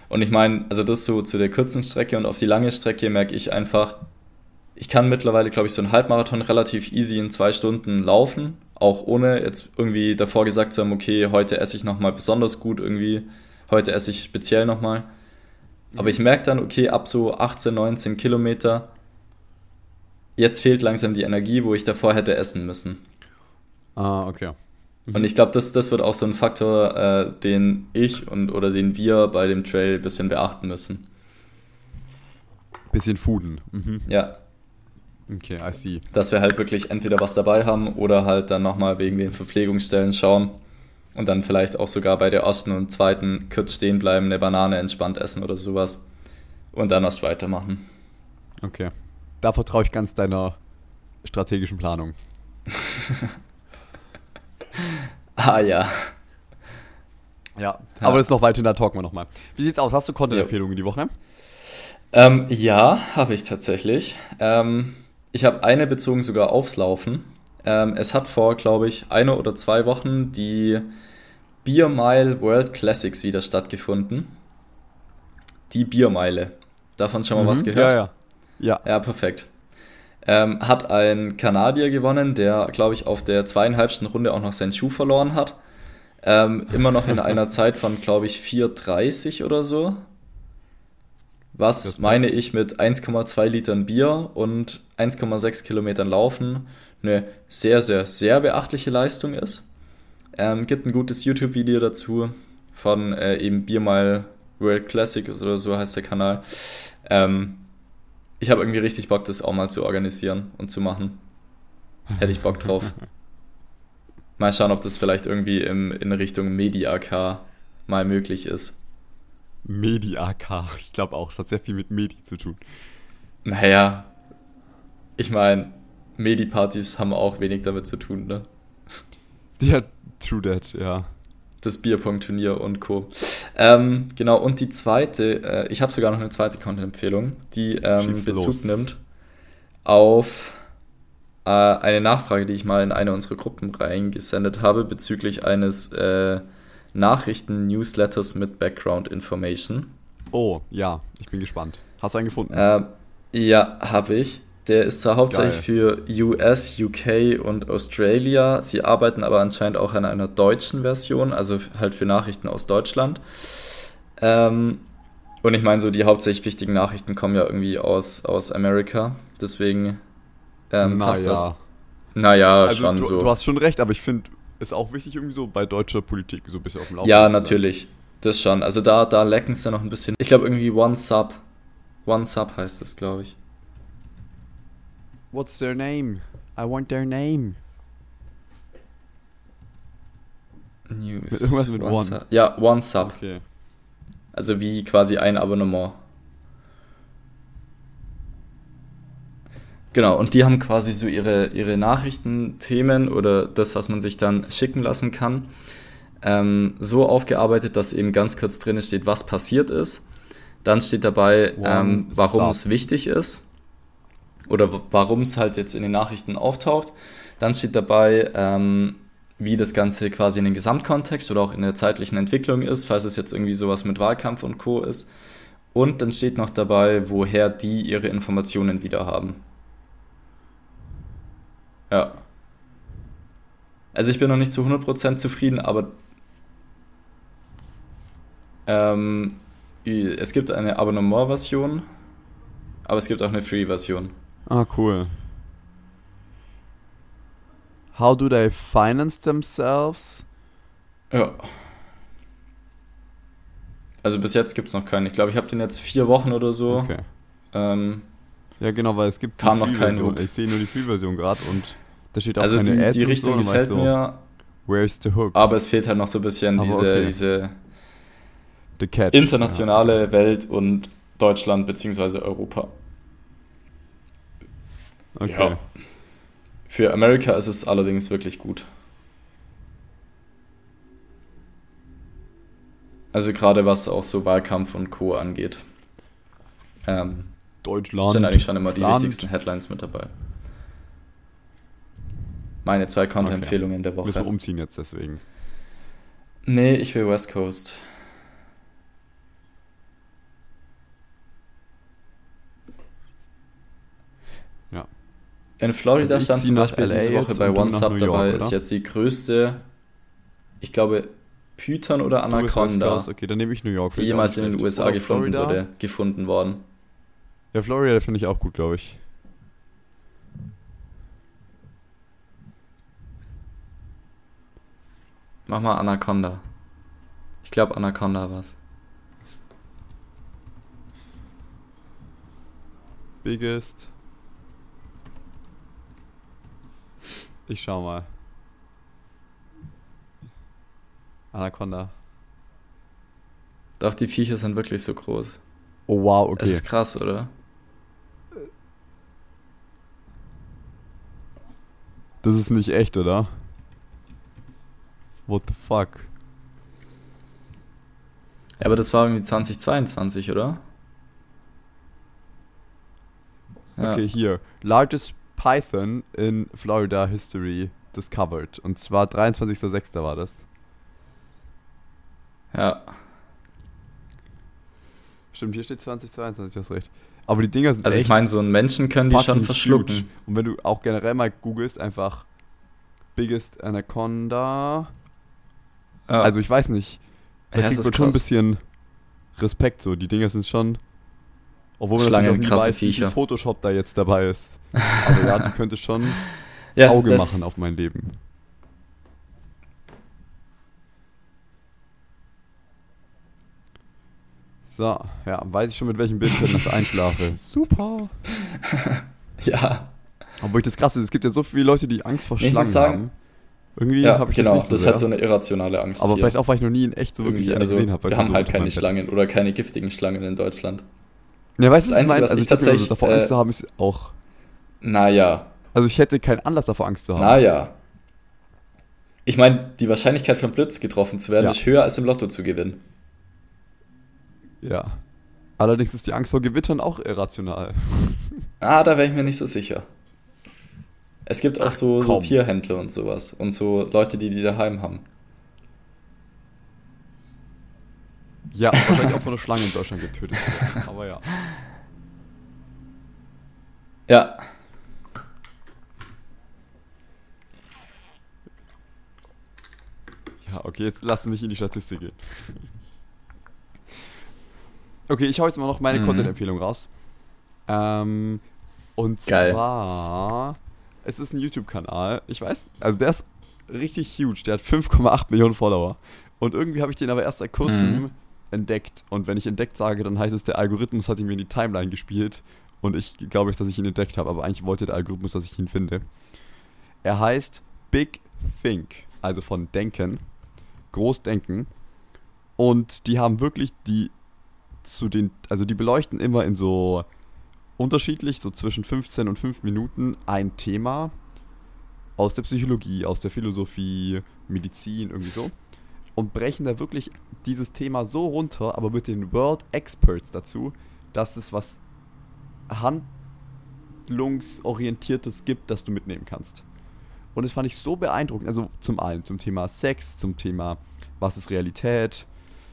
Und ich meine, also das so zu der kurzen Strecke und auf die lange Strecke merke ich einfach, ich kann mittlerweile, glaube ich, so einen Halbmarathon relativ easy in zwei Stunden laufen, auch ohne jetzt irgendwie davor gesagt zu haben, okay, heute esse ich nochmal besonders gut irgendwie, heute esse ich speziell nochmal. Aber ich merke dann, okay, ab so 18, 19 Kilometer, jetzt fehlt langsam die Energie, wo ich davor hätte essen müssen. Ah, okay. Mhm. Und ich glaube, das, das wird auch so ein Faktor, äh, den ich und oder den wir bei dem Trail ein bisschen beachten müssen. Bisschen fooden. Mhm. Ja. Okay, I see. Dass wir halt wirklich entweder was dabei haben oder halt dann nochmal wegen den Verpflegungsstellen schauen und dann vielleicht auch sogar bei der ersten und zweiten kurz stehen bleiben, eine Banane entspannt essen oder sowas und dann erst weitermachen. Okay. Da vertraue ich ganz deiner strategischen Planung. ah ja. Ja, aber das ist noch weiter in der Talk mal nochmal. Wie sieht's aus? Hast du Content-Empfehlungen die Woche? Ähm, ja, habe ich tatsächlich. Ähm, ich habe eine bezogen sogar aufs Laufen. Ähm, es hat vor, glaube ich, eine oder zwei Wochen die Beer Mile World Classics wieder stattgefunden. Die Biermeile. Davon schon mal mhm, was gehört? Ja, ja. Ja, ja perfekt. Ähm, hat ein Kanadier gewonnen, der, glaube ich, auf der zweieinhalbsten Runde auch noch seinen Schuh verloren hat. Ähm, immer noch in einer Zeit von, glaube ich, 4,30 oder so. Was, meine ich, mit 1,2 Litern Bier und 1,6 Kilometern Laufen eine sehr, sehr, sehr beachtliche Leistung ist. Ähm, gibt ein gutes YouTube-Video dazu von äh, eben Biermile World Classic oder so heißt der Kanal. Ähm, ich habe irgendwie richtig Bock, das auch mal zu organisieren und zu machen. Hätte ich Bock drauf. Mal schauen, ob das vielleicht irgendwie im, in Richtung Medi-AK mal möglich ist. Medi-AK, ich glaube auch, es hat sehr viel mit Medi zu tun. Naja, ich meine, Medi-Partys haben auch wenig damit zu tun, ne? Ja, true that, ja. Das Bierpong-Turnier und Co. Ähm, genau, und die zweite, äh, ich habe sogar noch eine zweite Content-Empfehlung, die ähm, Bezug los. nimmt auf äh, eine Nachfrage, die ich mal in eine unserer Gruppen reingesendet habe, bezüglich eines äh, Nachrichten-Newsletters mit Background-Information. Oh, ja, ich bin gespannt. Hast du einen gefunden? Äh, ja, habe ich. Der ist zwar hauptsächlich Geil. für US, UK und Australia. Sie arbeiten aber anscheinend auch an einer deutschen Version, also halt für Nachrichten aus Deutschland. Ähm, und ich meine, so die hauptsächlich wichtigen Nachrichten kommen ja irgendwie aus, aus Amerika. Deswegen ähm, passt ja. das. Naja, also schon du, so. Du hast schon recht, aber ich finde, es auch wichtig irgendwie so bei deutscher Politik so ein bisschen auf dem Laufenden. Ja, natürlich. Das schon. Also da, da lecken es ja noch ein bisschen. Ich glaube irgendwie One Sub. One Sub heißt es, glaube ich. What's their name? I want their name. News. Irgendwas mit One. One. Sub. Ja, One Sub. Okay. Also wie quasi ein Abonnement. Genau, und die haben quasi so ihre, ihre Nachrichtenthemen oder das, was man sich dann schicken lassen kann, ähm, so aufgearbeitet, dass eben ganz kurz drin steht, was passiert ist. Dann steht dabei, ähm, warum es wichtig ist oder warum es halt jetzt in den Nachrichten auftaucht. Dann steht dabei, ähm, wie das Ganze quasi in den Gesamtkontext oder auch in der zeitlichen Entwicklung ist, falls es jetzt irgendwie sowas mit Wahlkampf und Co. ist. Und dann steht noch dabei, woher die ihre Informationen wieder haben. Ja. Also ich bin noch nicht zu 100% zufrieden, aber ähm, es gibt eine Abonnement-Version, aber es gibt auch eine Free-Version. Ah, cool. How do they finance themselves? Ja. Also bis jetzt gibt es noch keinen. Ich glaube, ich habe den jetzt vier Wochen oder so. Okay. Ähm, ja, genau, weil es gibt kam noch keine Hook. Ich sehe nur die Free-Version gerade und da steht auch also keine die, Ads die Richtung so, gefällt so, mir. Where's the hook? Aber es fehlt halt noch so ein bisschen diese, okay. diese the catch. internationale ja. Welt und Deutschland bzw. Europa. Okay. Ja. Für Amerika ist es allerdings wirklich gut. Also gerade was auch so Wahlkampf und Co. angeht. Ähm, Deutschland. Sind eigentlich schon immer die Land. wichtigsten Headlines mit dabei. Meine zwei Content-Empfehlungen okay. der Woche. Müssen wir umziehen jetzt deswegen? Nee, ich will West Coast. In Florida also stand zum Beispiel diese Woche bei OneSub dabei, ist jetzt die größte, ich glaube, Python oder Anaconda. Okay, dann nehme ich New York. Die jemals in den USA gefunden wurde, gefunden worden. Ja, Florida finde ich auch gut, glaube ich. Mach mal Anaconda. Ich glaube, Anaconda war's. Biggest Ich schau mal. Anaconda. Doch, die Viecher sind wirklich so groß. Oh wow, okay. Das ist krass, oder? Das ist nicht echt, oder? What the fuck? Ja, aber das war irgendwie 2022, oder? Okay, hier. Largest Python in Florida History discovered. Und zwar 23.06. war das. Ja. Stimmt, hier steht 2022, hast recht. Aber die Dinger sind Also ich meine, so einen Menschen können die schon verschlucken. huge. Und wenn du auch generell mal googelst, einfach Biggest Anaconda. Ja. Also ich weiß nicht. Da Ja, kriegt man schon ein bisschen Respekt so. Die Dinger sind schon. Obwohl man Schlangen, natürlich auch nie krasse weiß, wie viel. Photoshop da jetzt dabei ist. Aber ja, die könnte schon Ja, es- Auge machen auf mein Leben. So, ja, weiß ich schon, mit welchem Bild ich einschlafe. Super. Ja, Obwohl ich das krass finde, es gibt ja so viele Leute, die Angst vor Ich muss Schlangen sagen- haben. Irgendwie ja habe ich genau. das nicht so das sehr. hat so eine irrationale Angst. Aber hier. vielleicht auch, weil ich noch nie in echt so wirklich eine also, gesehen habe. Wir haben halt keine Schlangen oder keine giftigen Schlangen in Deutschland. Ja, weißt du, Das was ich meine? Also ich tatsächlich, davor äh, Angst zu haben, ist auch... Naja, Also ich hätte keinen Anlass davor Angst zu haben. naja. Ich meine, die Wahrscheinlichkeit vom Blitz getroffen zu werden Ja. ist höher als im Lotto zu gewinnen. Ja. Allerdings ist die Angst vor Gewittern auch irrational. Ah, da wäre ich mir nicht so sicher. Es gibt auch Ach, so, so. Tierhändler und sowas. Und so Leute, die die daheim haben. Ja, wahrscheinlich auch von einer Schlange in Deutschland getötet. Aber ja. Ja, Ja, okay, jetzt lass uns nicht in die Statistik gehen. Okay, ich hau jetzt mal noch meine Mhm. Content-Empfehlung raus. Ähm, und Geil. zwar, es ist ein YouTube-Kanal. Ich weiß, also der ist richtig huge. Der hat 5,8 Millionen Follower. Und irgendwie habe ich den aber erst seit kurzem Mhm. Entdeckt. Und wenn ich entdeckt sage, dann heißt es, der Algorithmus hat ihn mir in die Timeline gespielt. Und ich glaube dass ich ihn entdeckt habe. Aber eigentlich wollte der Algorithmus, dass ich ihn finde. Er heißt Big Think, also von Denken. Großdenken. Und die haben wirklich die zu den, also die beleuchten immer in so unterschiedlich, so zwischen 15 und 5 Minuten ein Thema aus der Psychologie, aus der Philosophie, Medizin, irgendwie so. Und brechen da wirklich dieses Thema so runter, aber mit den World Experts dazu, dass es was handlungsorientiertes gibt, das du mitnehmen kannst. Und das fand ich so beeindruckend. Also zum einen zum Thema Sex, zum Thema was ist Realität,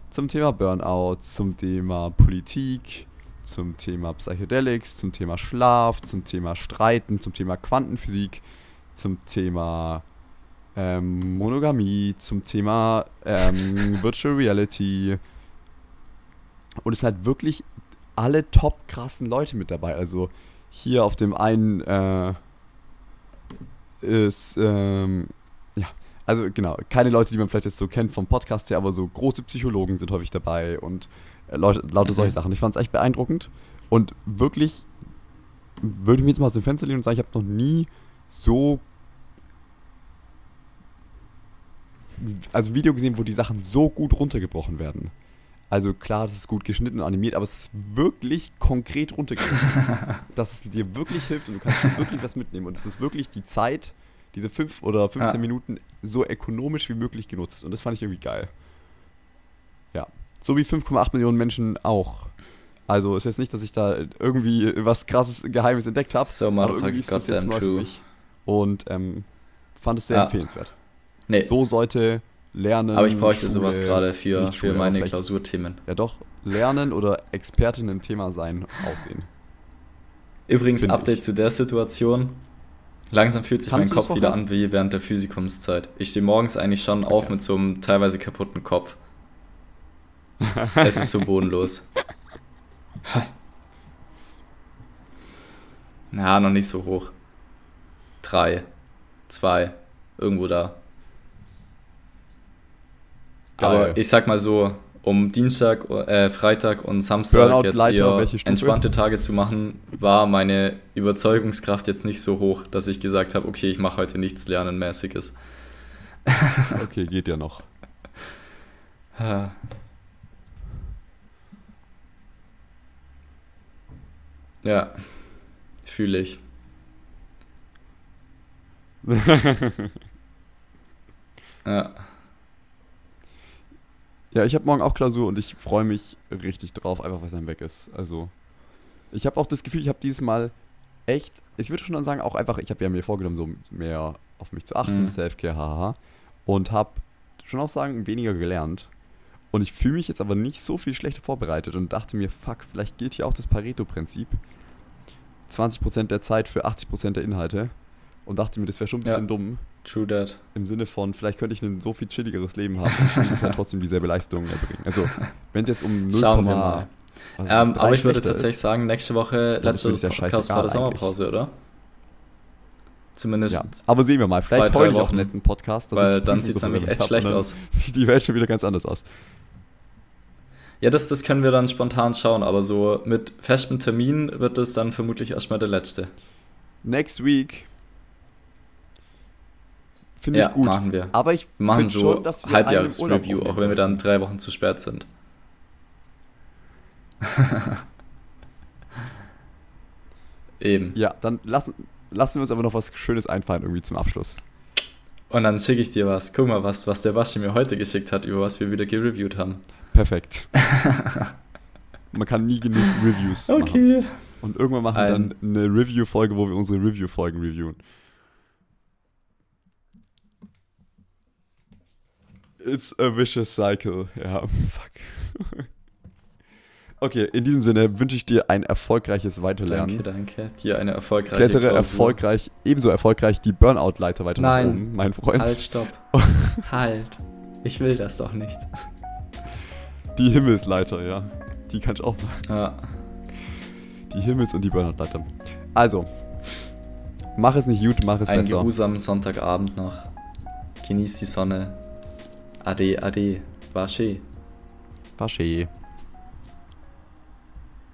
zum Thema Burnout, zum Thema Politik, zum Thema Psychedelics, zum Thema Schlaf, zum Thema Streiten, zum Thema Quantenphysik, zum Thema ähm, Monogamie, zum Thema ähm, Virtual Reality. Und es sind halt wirklich alle top krassen Leute mit dabei. Also hier auf dem einen äh, ist, ähm, ja, also genau, keine Leute, die man vielleicht jetzt so kennt vom Podcast her, aber so große Psychologen sind häufig dabei und äh, Leute, lauter Mhm. solche Sachen. Ich fand es echt beeindruckend und wirklich würde ich mir jetzt mal aus dem Fenster lehnen und sagen, ich habe noch nie so also Video gesehen, wo die Sachen so gut runtergebrochen werden. Also klar, das ist gut geschnitten und animiert, aber es ist wirklich konkret runtergebrochen. dass es dir wirklich hilft und du kannst wirklich was mitnehmen. Und es ist wirklich die Zeit, diese 5 oder 15 Ja. Minuten, so ökonomisch wie möglich genutzt. Und das fand ich irgendwie geil. Ja. So wie 5,8 Millionen Menschen auch. Also ist jetzt nicht, dass ich da irgendwie was krasses Geheimes entdeckt habe. so aber irgendwie ist das jetzt neu für true. mich. Und ähm, fand es sehr Ja. empfehlenswert. Nee, So sollte Lernen. aber ich bräuchte sowas Schule- gerade für, für meine Klausurthemen. Ja doch, Lernen oder Expertin im Thema sein aussehen. Übrigens, Find Update ich. zu der Situation. Langsam fühlt sich Kannst mein Kopf wieder an wie während der Physikumszeit. Ich stehe morgens eigentlich schon auf Okay. mit so einem teilweise kaputten Kopf. es ist so bodenlos. Ja, noch nicht so hoch. Drei, zwei, irgendwo da. Geil. Aber ich sag mal so, um Dienstag, äh, Freitag und Samstag Burnout jetzt Leiter, eher entspannte Tage zu machen, war meine Überzeugungskraft jetzt nicht so hoch, dass ich gesagt habe, okay, ich mache heute nichts Lernenmäßiges. Okay, geht ja noch. Ja, fühle ich. Ja, Ja, ich habe morgen auch Klausur und ich freue mich richtig drauf, einfach weil es dann weg ist. Also, ich habe auch das Gefühl, ich habe dieses Mal echt, ich würde schon sagen, auch einfach, ich habe ja mir vorgenommen, so mehr auf mich zu achten, Mhm. Self-Care, haha. Und habe schon auch sagen, weniger gelernt. Und ich fühle mich jetzt aber nicht so viel schlechter vorbereitet und dachte mir, fuck, vielleicht gilt hier auch das Pareto-Prinzip. 20% der Zeit für 80% der Inhalte. Und dachte mir, das wäre schon ein bisschen Ja. dumm. True that. Im Sinne von, vielleicht könnte ich ein so viel chilligeres Leben haben und ungefähr trotzdem dieselbe Leistung erbringen. Also, wenn es jetzt um 0, Schauen wir mal. was Ähm, aber ich würde tatsächlich ist, sagen, nächste Woche das ja Podcast vor der. Sommerpause, oder? Zumindest, Ja, aber sehen wir mal. zwei, Vielleicht heute ich auch Wochen. einen netten Podcast. weil dann sieht es so nämlich echt hab schlecht aus. Sieht die Welt schon wieder ganz anders aus. Ja, das, das können wir dann spontan schauen, aber so mit festem Termin wird das dann vermutlich erstmal der letzte. Next week. Finde Ja, ich gut. machen wir. Aber ich Wir machen so schon, dass wir Halbjahresreview, auch wenn wir dann drei Wochen zu spät sind. Eben. Ja, dann lassen, lassen wir uns aber noch was Schönes einfallen irgendwie zum Abschluss. Und dann schicke ich dir was. Guck mal, was, was der Waschi mir heute geschickt hat, über was wir wieder gereviewt haben. Perfekt. Man kann nie genug Reviews machen. Okay. Und irgendwann machen wir dann eine Review-Folge, wo wir unsere Review-Folgen reviewen. It's a vicious cycle. Ja, fuck. Okay, in diesem Sinne wünsche ich dir ein erfolgreiches Weiterlernen. Danke, danke. Dir eine erfolgreiche Klettere Klausur. erfolgreich, ebenso erfolgreich die Burnout-Leiter weiter Nein. nach oben, mein Freund. Halt, stopp. halt. Ich will das doch nicht. Die Himmelsleiter, ja. Die kann ich auch machen. Ja. Die Himmels- und die Burnout-Leiter. Also, mach es nicht gut, mach es Einen besser. geruhsamen Sonntagabend noch. Genieß die Sonne. Ade, ade. Vaši. Vaši.